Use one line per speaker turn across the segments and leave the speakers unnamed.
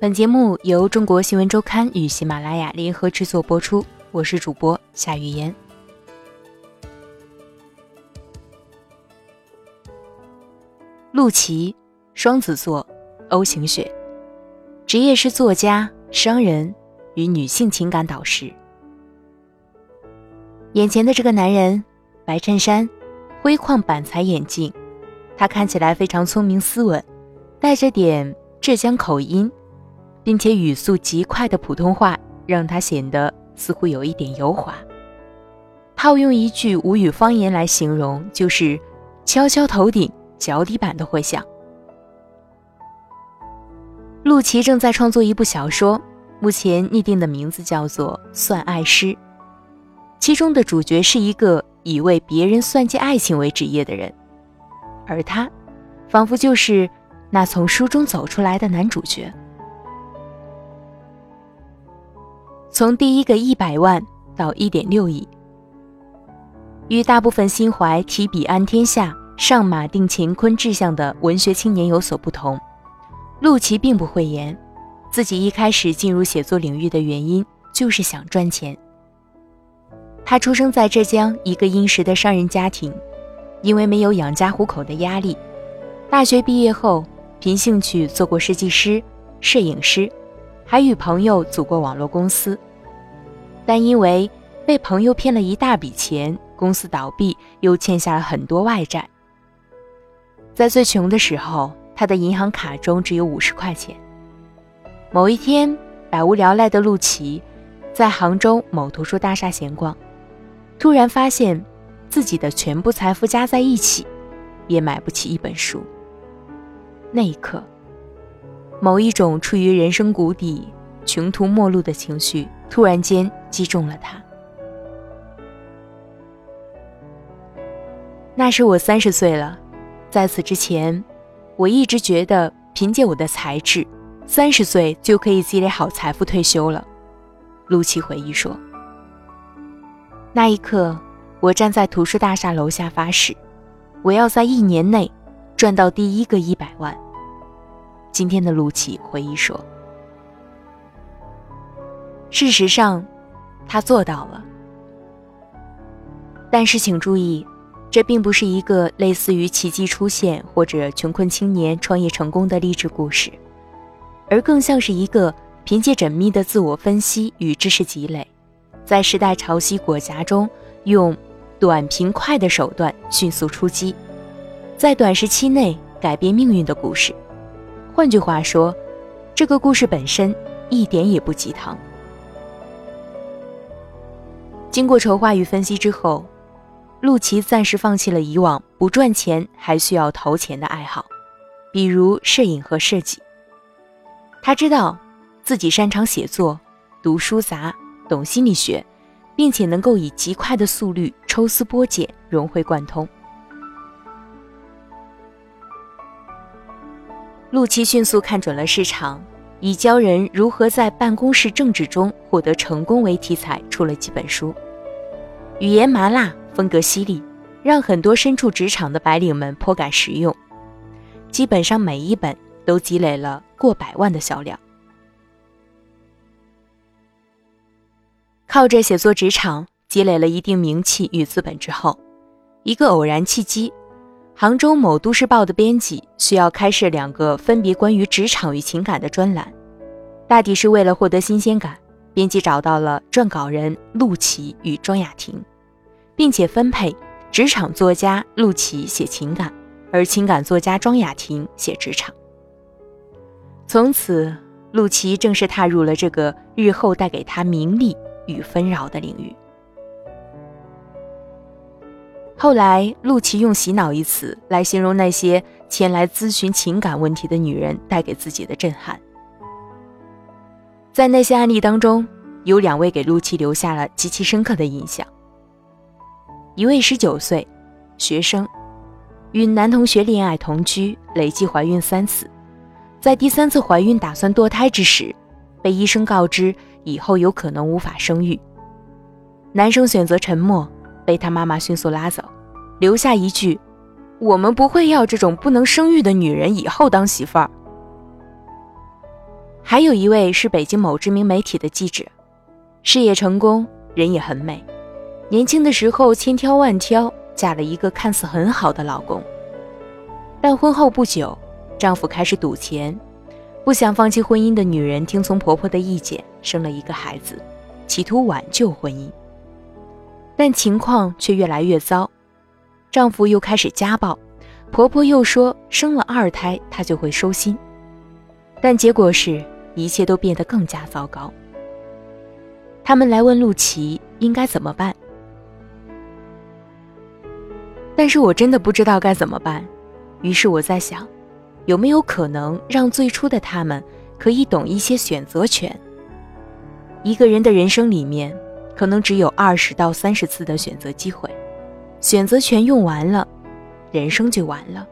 本节目由中国新闻周刊与喜马拉雅联合制作播出，我是主播夏雨嫣。陆琪，双子座，O 型血，职业是作家、商人与女性情感导师。眼前的这个男人，白衬衫，灰框板材眼镜，他看起来非常聪明斯文，带着点浙江口音，并且语速极快的普通话，让他显得似乎有一点油滑。套用一句吴语方言来形容，就是敲敲头顶。脚底板都会响。陆琪正在创作一部小说，目前拟定的名字叫做《算爱师》，其中的主角是一个以为别人算计爱情为职业的人，而他，仿佛就是那从书中走出来的男主角。从第一个一百万到一点六亿，与大部分心怀提笔安天下。上马定乾坤志向的文学青年有所不同，陆琪并不讳言，自己一开始进入写作领域的原因就是想赚钱。他出生在浙江一个殷实的商人家庭，因为没有养家糊口的压力，大学毕业后凭兴趣做过设计师、摄影师，还与朋友组过网络公司，但因为被朋友骗了一大笔钱，公司倒闭，又欠下了很多外债。在最穷的时候，他的银行卡中只有五十块钱。某一天，百无聊赖的陆琪在杭州某图书大厦闲逛，突然发现自己的全部财富加在一起，也买不起一本书。那一刻，某一种处于人生谷底、穷途末路的情绪突然间击中了他。那时我三十岁了。在此之前，我一直觉得凭借我的才智，三十岁就可以积累好财富退休了。陆琪回忆说：“那一刻，我站在图书大厦楼下发誓，我要在一年内赚到第一个一百万。”今天的陆琪回忆说：“事实上，他做到了。但是请注意。”这并不是一个类似于奇迹出现或者穷困青年创业成功的励志故事，而更像是一个凭借缜密的自我分析与知识积累，在时代潮汐裹挟中用短平快的手段迅速出击，在短时期内改变命运的故事。换句话说，这个故事本身一点也不鸡汤。经过筹划与分析之后。陆琪暂时放弃了以往不赚钱还需要投钱的爱好，比如摄影和设计。他知道自己擅长写作、读书杂、懂心理学，并且能够以极快的速率抽丝剥茧、融会贯通。陆琪迅速看准了市场，以教人如何在办公室政治中获得成功为题材，出了几本书，语言麻辣。风格犀利，让很多身处职场的白领们颇感实用。基本上每一本都积累了过百万的销量。靠着写作职场积累了一定名气与资本之后，一个偶然契机，杭州某都市报的编辑需要开设两个分别关于职场与情感的专栏，大抵是为了获得新鲜感，编辑找到了撰稿人陆琪与庄雅婷。并且分配职场作家陆琪写情感，而情感作家庄雅婷写职场。从此，陆琪正式踏入了这个日后带给他名利与纷扰的领域。后来，陆琪用“洗脑”一词来形容那些前来咨询情感问题的女人带给自己的震撼。在那些案例当中，有两位给陆琪留下了极其深刻的印象。一位十九岁学生，与男同学恋爱同居，累计怀孕三次，在第三次怀孕打算堕胎之时，被医生告知以后有可能无法生育。男生选择沉默，被他妈妈迅速拉走，留下一句：“我们不会要这种不能生育的女人以后当媳妇儿。”还有一位是北京某知名媒体的记者，事业成功，人也很美。年轻的时候千挑万挑，嫁了一个看似很好的老公。但婚后不久，丈夫开始赌钱，不想放弃婚姻的女人听从婆婆的意见，生了一个孩子，企图挽救婚姻。但情况却越来越糟，丈夫又开始家暴，婆婆又说生了二胎她就会收心，但结果是一切都变得更加糟糕。他们来问陆琪应该怎么办，但是我真的不知道该怎么办。于是我在想，有没有可能让最初的他们可以懂一些选择权？一个人的人生里面，可能只有二十到三十次的选择机会，选择权用完了，人生就完了。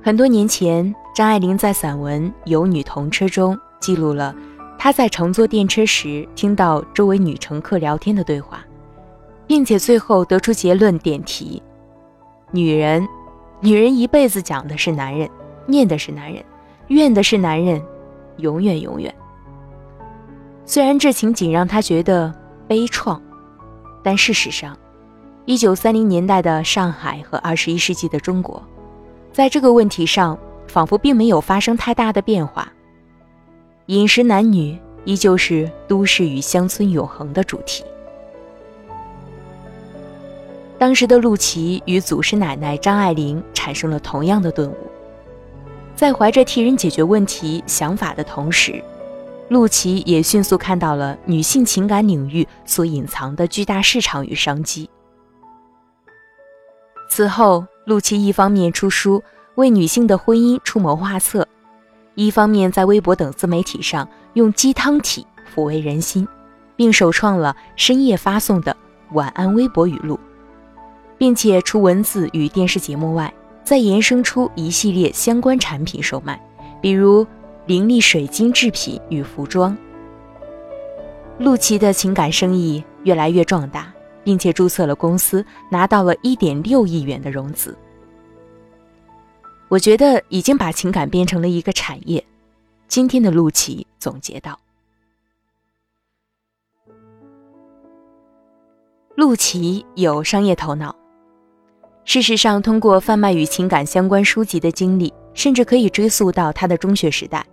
很多年前，张爱玲在散文《有女同车》中记录了她在乘坐电车时听到周围女乘客聊天的对话，并且最后得出结论，点题。女人，女人一辈子讲的是男人，念的是男人，怨的是男人，永远永远。虽然这情景让他觉得悲怆，但事实上，一九三零年代的上海和二十一世纪的中国，在这个问题上仿佛并没有发生太大的变化。饮食男女依旧是都市与乡村永恒的主题。当时的陆琪与祖师奶奶张爱玲产生了同样的顿悟，在怀着替人解决问题想法的同时，陆琪也迅速看到了女性情感领域所隐藏的巨大市场与商机。此后，陆琪一方面出书为女性的婚姻出谋划策，一方面在微博等自媒体上用鸡汤体抚慰人心，并首创了深夜发送的晚安微博语录。并且除文字与电视节目外，再延伸出一系列相关产品售卖，比如灵力水晶制品与服装。陆琪的情感生意越来越壮大，并且注册了公司，拿到了一点六亿元的融资。我觉得已经把情感变成了一个产业。今天的陆琪总结道：“陆琪有商业头脑。”事实上，通过贩卖与情感相关书籍的经历，甚至可以追溯到他的中学时代。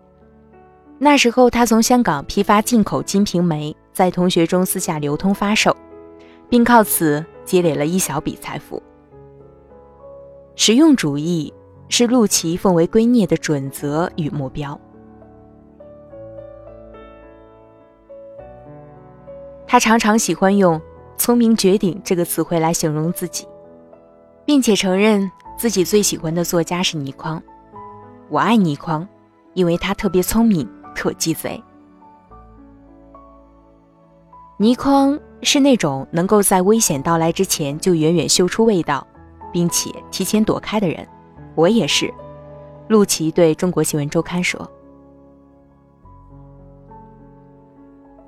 那时候，他从香港批发进口《金瓶梅》，在同学中私下流通发售，并靠此积累了一小笔财富。实用主义是陆琪奉为圭臬的准则与目标。他常常喜欢用“聪明绝顶”这个词汇来形容自己。并且承认自己最喜欢的作家是倪匡，我爱倪匡，因为他特别聪明，特鸡贼。倪匡是那种能够在危险到来之前就远远嗅出味道，并且提前躲开的人，我也是。陆琪对中国新闻周刊说：“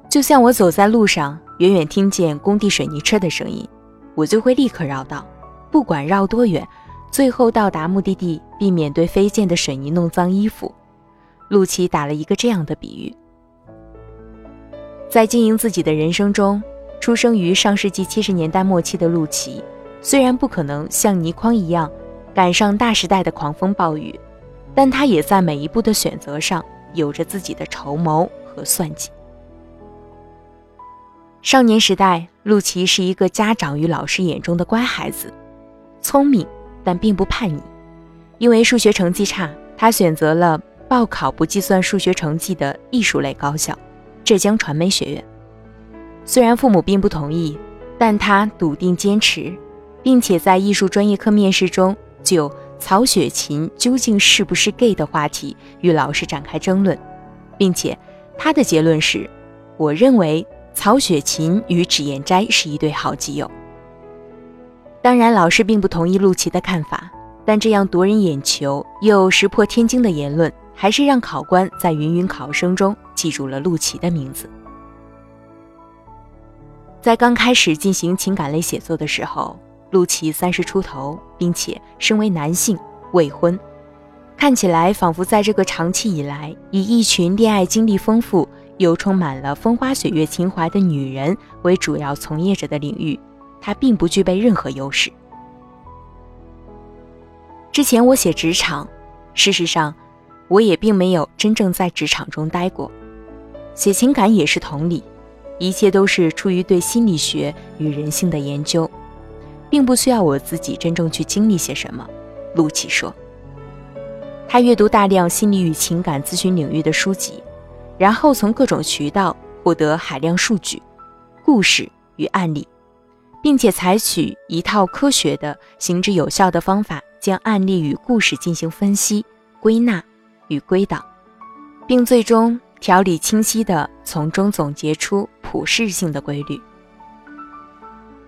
就像我走在路上，远远听见工地水泥车的声音，我就会立刻绕道。”不管绕多远，最后到达目的地，避免对飞溅的水泥弄脏衣服。陆琪打了一个这样的比喻：在经营自己的人生中，出生于上世纪七十年代末期的陆琪，虽然不可能像倪匡一样赶上大时代的狂风暴雨，但他也在每一步的选择上有着自己的筹谋和算计。少年时代，陆琪是一个家长与老师眼中的乖孩子。聪明，但并不叛逆。因为数学成绩差，他选择了报考不计算数学成绩的艺术类高校——浙江传媒学院。虽然父母并不同意，但他笃定坚持，并且在艺术专业课面试中就曹雪芹究竟是不是 gay 的话题与老师展开争论，并且他的结论是：“我认为曹雪芹与脂砚斋是一对好基友。”当然，老师并不同意陆琪的看法，但这样夺人眼球又石破天惊的言论，还是让考官在芸芸考生中记住了陆琪的名字。在刚开始进行情感类写作的时候，陆琪三十出头，并且身为男性，未婚，看起来仿佛在这个长期以来以一群恋爱经历丰富又充满了风花雪月情怀的女人为主要从业者的领域，她并不具备任何优势。之前我写职场，事实上，我也并没有真正在职场中待过。写情感也是同理，一切都是出于对心理学与人性的研究，并不需要我自己真正去经历些什么。陆琪说。他阅读大量心理与情感咨询领域的书籍，然后从各种渠道获得海量数据、故事与案例，并且采取一套科学的、行之有效的方法，将案例与故事进行分析、归纳与归档，并最终条理清晰地从中总结出普适性的规律。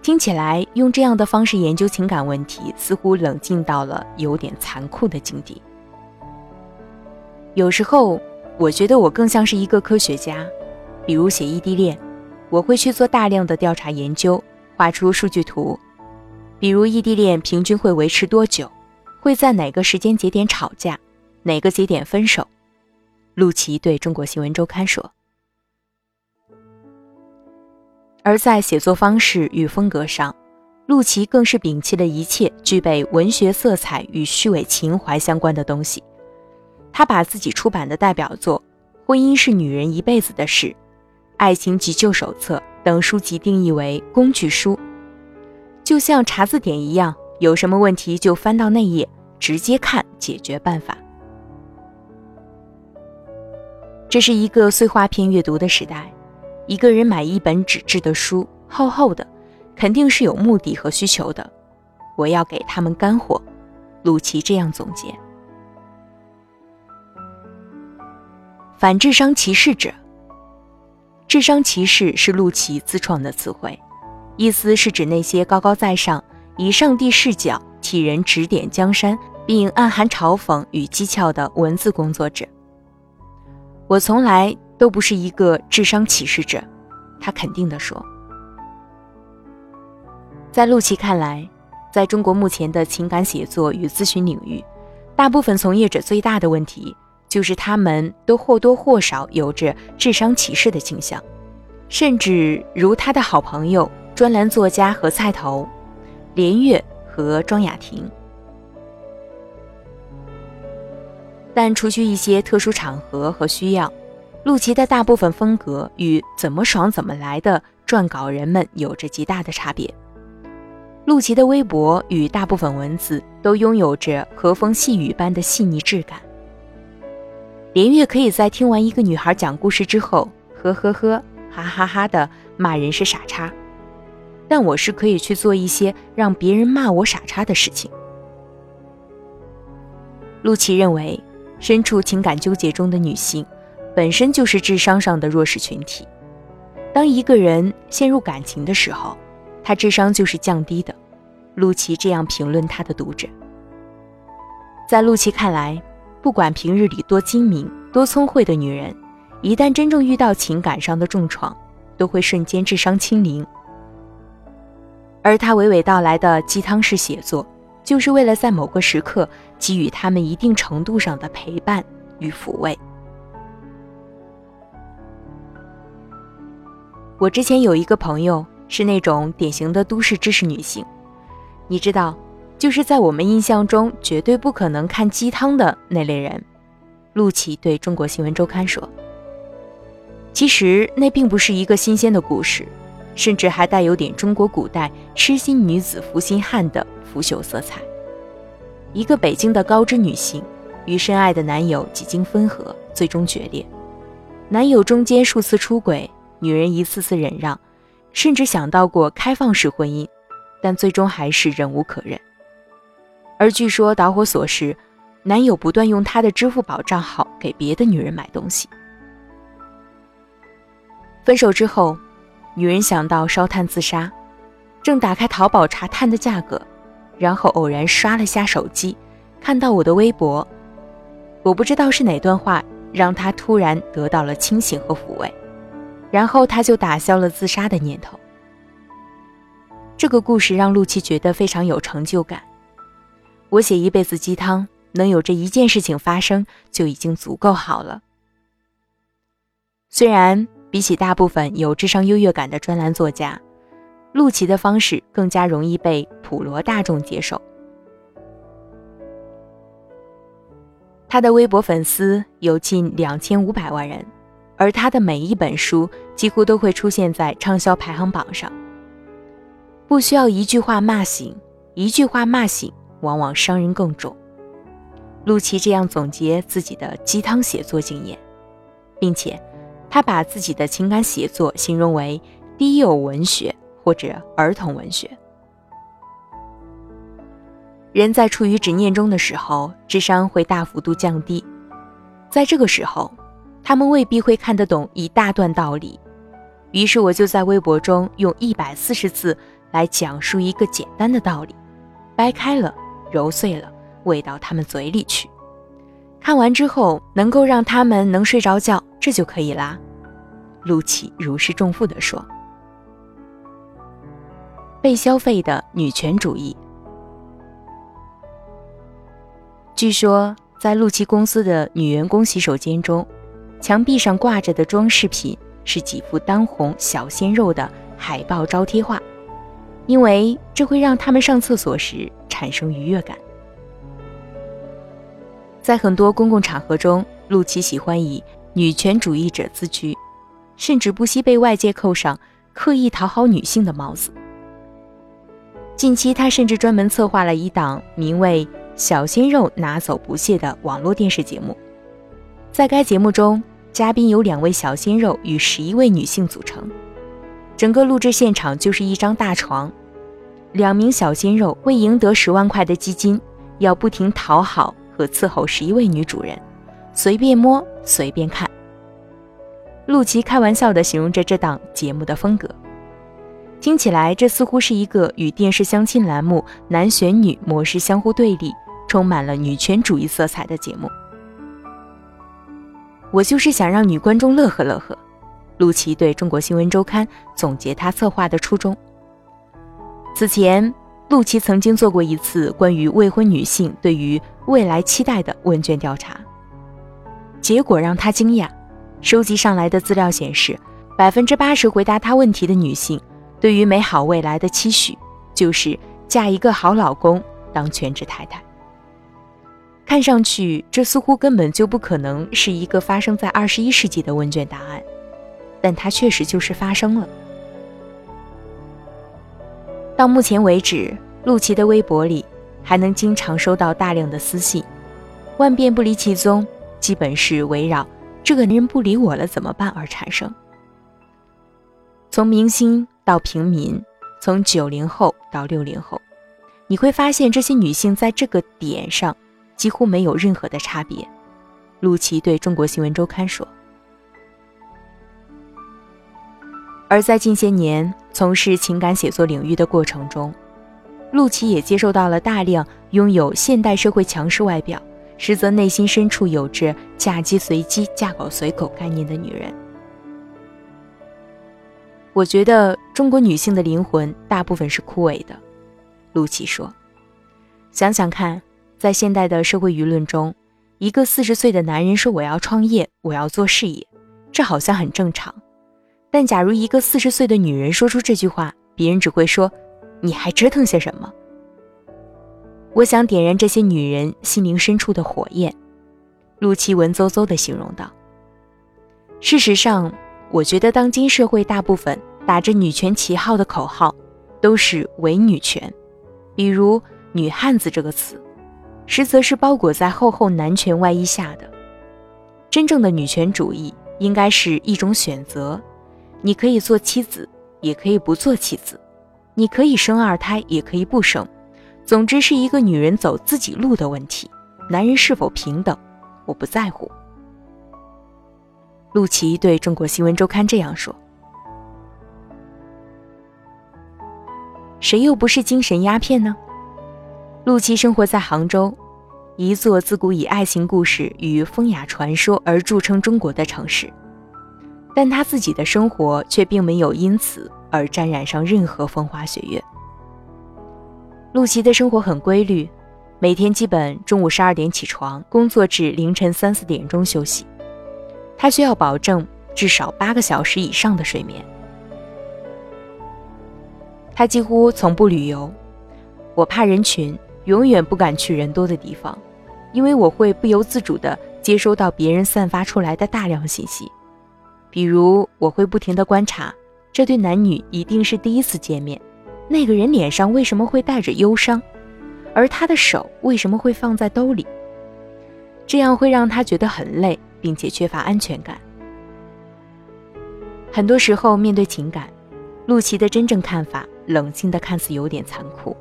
听起来，用这样的方式研究情感问题，似乎冷静到了有点残酷的境地。有时候，我觉得我更像是一个科学家，比如写异地恋，我会去做大量的调查研究，画出数据图，比如异地恋平均会维持多久，会在哪个时间节点吵架，哪个节点分手。陆琪对中国新闻周刊说。而在写作方式与风格上，陆琪更是摒弃了一切具备文学色彩与虚伪情怀相关的东西。他把自己出版的代表作《婚姻是女人一辈子的事》《爱情急救手册》等书籍定义为工具书，就像查字典一样，有什么问题就翻到那页，直接看解决办法。这是一个碎画片阅读的时代，一个人买一本纸质的书，厚厚的，肯定是有目的和需求的。我要给他们干货，鲁奇这样总结。反智商歧视者，智商歧视是陆琪自创的词汇，意思是指那些高高在上、以上帝视角替人指点江山，并暗含嘲讽与讥诮的文字工作者。我从来都不是一个智商歧视者，他肯定地说。在陆琪看来，在中国目前的情感写作与咨询领域，大部分从业者最大的问题。就是他们都或多或少有着智商歧视的倾向，甚至如他的好朋友、专栏作家何菜头、连岳和庄雅婷。但除去一些特殊场合和需要，陆琪的大部分风格与怎么爽怎么来的撰稿人们有着极大的差别。陆琪的微博与大部分文字都拥有着和风细雨般的细腻质感。连月可以在听完一个女孩讲故事之后，呵呵呵，哈哈哈的骂人是傻叉，但我是可以去做一些让别人骂我傻叉的事情。陆琪认为，身处情感纠结中的女性，本身就是智商上的弱势群体。当一个人陷入感情的时候，他智商就是降低的。陆琪这样评论他的读者。在陆琪看来。不管平日里多精明、多聪慧的女人，一旦真正遇到情感上的重创，都会瞬间智商清零。而他娓娓道来的鸡汤式写作，就是为了在某个时刻给予他们一定程度上的陪伴与抚慰。我之前有一个朋友，是那种典型的都市知识女性，你知道。就是在我们印象中绝对不可能看鸡汤的那类人，陆琪对中国新闻周刊说：“其实那并不是一个新鲜的故事，甚至还带有点中国古代痴心女子负心汉的腐朽色彩。一个北京的高知女性与深爱的男友几经分合，最终决裂。男友中间数次出轨，女人一次次忍让，甚至想到过开放式婚姻，但最终还是忍无可忍。”而据说导火索是，男友不断用他的支付宝账号给别的女人买东西。分手之后，女人想到烧炭自杀，正打开淘宝查炭的价格，然后偶然刷了下手机，看到我的微博，我不知道是哪段话让他突然得到了清醒和抚慰，然后他就打消了自杀的念头。这个故事让陆琪觉得非常有成就感。我写一辈子鸡汤，能有这一件事情发生就已经足够好了。虽然比起大部分有智商优越感的专栏作家，陆琪的方式更加容易被普罗大众接受。他的微博粉丝有近两千五百万人，而他的每一本书几乎都会出现在畅销排行榜上。不需要一句话骂醒，一句话骂醒往往伤人更重。陆琪这样总结自己的鸡汤写作经验，并且他把自己的情感写作形容为低幼文学或者儿童文学。人在处于执念中的时候，智商会大幅度降低。在这个时候，他们未必会看得懂一大段道理。于是，我就在微博中用一百四十字来讲述一个简单的道理，掰开了，揉碎了，喂到他们嘴里去。看完之后，能够让他们能睡着觉，这就可以啦。陆琪如释重负地说：“被消费的女权主义。”据说，在陆琪公司的女员工洗手间中，墙壁上挂着的装饰品是几幅当红小鲜肉的海报招贴画，因为这会让他们上厕所时产生愉悦感。在很多公共场合中，陆琪喜欢以女权主义者自居，甚至不惜被外界扣上刻意讨好女性的帽子。近期，他甚至专门策划了一档名为。小鲜肉拿走不谢的网络电视节目，在该节目中，嘉宾由两位小鲜肉与十一位女性组成，整个录制现场就是一张大床，两名小鲜肉为赢得十万块的基金，要不停讨好和伺候十一位女主人，随便摸随便看。陆琪开玩笑地形容着这档节目的风格。听起来，这似乎是一个与电视相亲栏目男选女模式相互对立。充满了女权主义色彩的节目，我就是想让女观众乐呵乐呵。陆琪对中国新闻周刊总结他策划的初衷。此前，陆琪曾经做过一次关于未婚女性对于未来期待的问卷调查，结果让他惊讶。收集上来的资料显示，百分之八十回答他问题的女性，对于美好未来的期许就是嫁一个好老公，当全职太太。看上去，这似乎根本就不可能是一个发生在二十一世纪的问卷答案，但它确实就是发生了。到目前为止，陆琪的微博里还能经常收到大量的私信，万变不离其宗，基本是围绕“这个男人不理我了怎么办”而产生。从明星到平民，从九零后到六零后，你会发现这些女性在这个点上。几乎没有任何的差别，陆琪对中国新闻周刊说。而在近些年从事情感写作领域的过程中，陆琪也接受到了大量拥有现代社会强势外表，实则内心深处有着嫁鸡随鸡、嫁狗随狗概念的女人。我觉得中国女性的灵魂大部分是枯萎的，陆琪说。想想看。在现代的社会舆论中，一个四十岁的男人说我要创业，我要做事业，这好像很正常。但假如一个四十岁的女人说出这句话，别人只会说：“你还折腾些什么？”我想点燃这些女人心灵深处的火焰。”陆琪文绉绉地形容道。事实上，我觉得当今社会大部分打着女权旗号的口号，都是伪女权，比如“女汉子”这个词。实则是包裹在厚厚男权外衣下的。真正的女权主义应该是一种选择，你可以做妻子，也可以不做妻子；你可以生二胎，也可以不生。总之是一个女人走自己路的问题。男人是否平等，我不在乎。陆琪对中国新闻周刊这样说：“谁又不是精神鸦片呢？”陆琪生活在杭州，一座自古以爱情故事与风雅传说而著称中国的城市，但他自己的生活却并没有因此而沾染上任何风花雪月。陆琪的生活很规律，每天基本中午十二点起床，工作至凌晨三四点钟休息。他需要保证至少八个小时以上的睡眠。他几乎从不旅游，我怕人群，永远不敢去人多的地方，因为我会不由自主地接收到别人散发出来的大量信息。比如，我会不停地观察这对男女一定是第一次见面，那个人脸上为什么会带着忧伤，而他的手为什么会放在兜里？这样会让他觉得很累，并且缺乏安全感。很多时候，面对情感，陆琪的真正看法，冷静的看似有点残酷。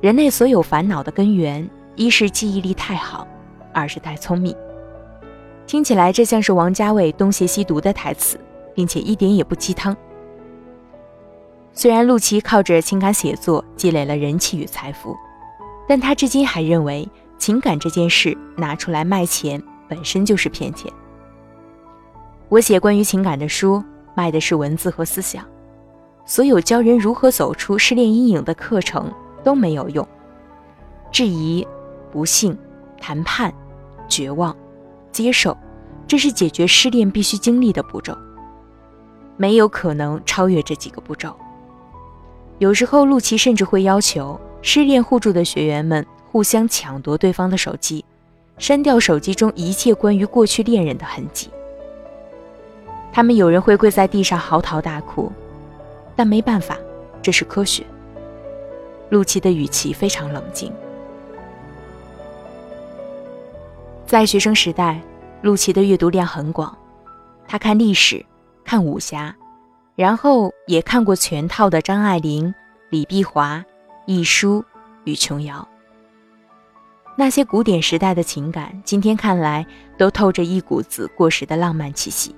人类所有烦恼的根源，一是记忆力太好，二是太聪明。听起来这像是王家卫东邪西毒的台词，并且一点也不鸡汤。虽然陆琪靠着情感写作积累了人气与财富，但他至今还认为情感这件事拿出来卖钱本身就是骗钱。我写关于情感的书，卖的是文字和思想，所有教人如何走出失恋阴影的课程都没有用。质疑、不幸、谈判、绝望。接受，这是解决失恋必须经历的步骤。没有可能超越这几个步骤。有时候，陆琪甚至会要求失恋互助的学员们互相抢夺对方的手机，删掉手机中一切关于过去恋人的痕迹。他们有人会跪在地上嚎啕大哭，但没办法，这是科学。陆琪的语气非常冷静。在学生时代，陆琪的阅读量很广，他看历史，看武侠，然后也看过全套的张爱玲、李碧华、亦舒与琼瑶。那些古典时代的情感，今天看来都透着一股子过时的浪漫气息。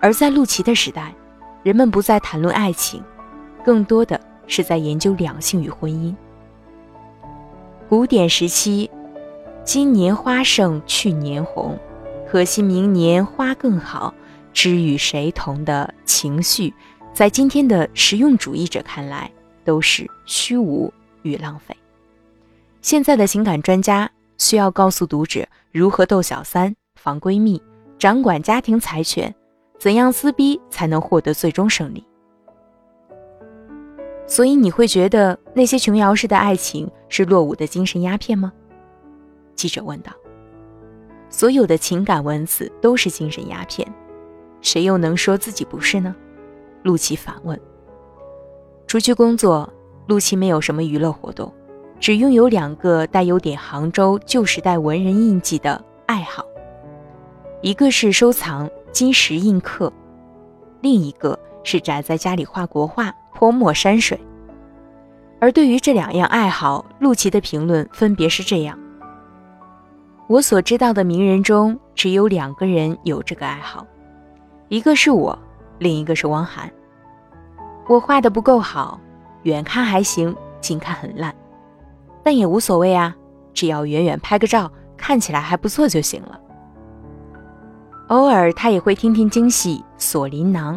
而在陆琪的时代，人们不再谈论爱情，更多的是在研究两性与婚姻。古典时期。今年花胜去年红，可惜明年花更好，知与谁同的情绪，在今天的实用主义者看来都是虚无与浪费。现在的情感专家需要告诉读者如何斗小三、防闺蜜、掌管家庭财权，怎样撕逼才能获得最终胜利。所以你会觉得那些琼瑶式的爱情是落伍的精神鸦片吗？记者问道：“所有的情感文字都是精神鸦片，谁又能说自己不是呢？”陆琪反问。除去工作，陆琪没有什么娱乐活动，只拥有两个带有点杭州旧时代文人印记的爱好，一个是收藏金石印刻，另一个是宅在家里画国画、泼墨山水。而对于这两样爱好，陆琪的评论分别是这样。我所知道的名人中，只有两个人有这个爱好，一个是我，另一个是汪涵。我画的不够好，远看还行，近看很烂，但也无所谓啊，只要远远拍个照，看起来还不错就行了。偶尔他也会听听京戏《锁麟囊》，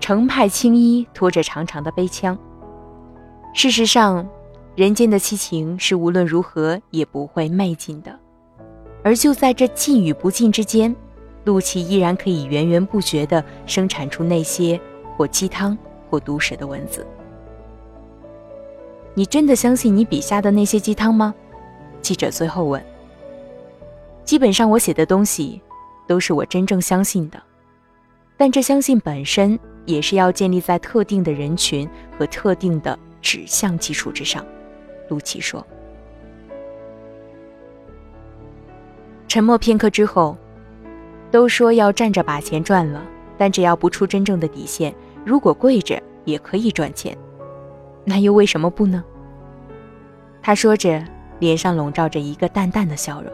程派青衣拖着长长的背枪。事实上，人间的七情是无论如何也不会昧尽的。而就在这尽与不尽之间，陆琪依然可以源源不绝地生产出那些或鸡汤或毒舌的文字。你真的相信你笔下的那些鸡汤吗？记者最后问。基本上我写的东西都是我真正相信的，但这相信本身也是要建立在特定的人群和特定的指向基础之上。陆琪说。沉默片刻之后，都说要站着把钱赚了，但只要不出真正的底线，如果跪着也可以赚钱，那又为什么不呢？他说着，脸上笼罩着一个淡淡的笑容。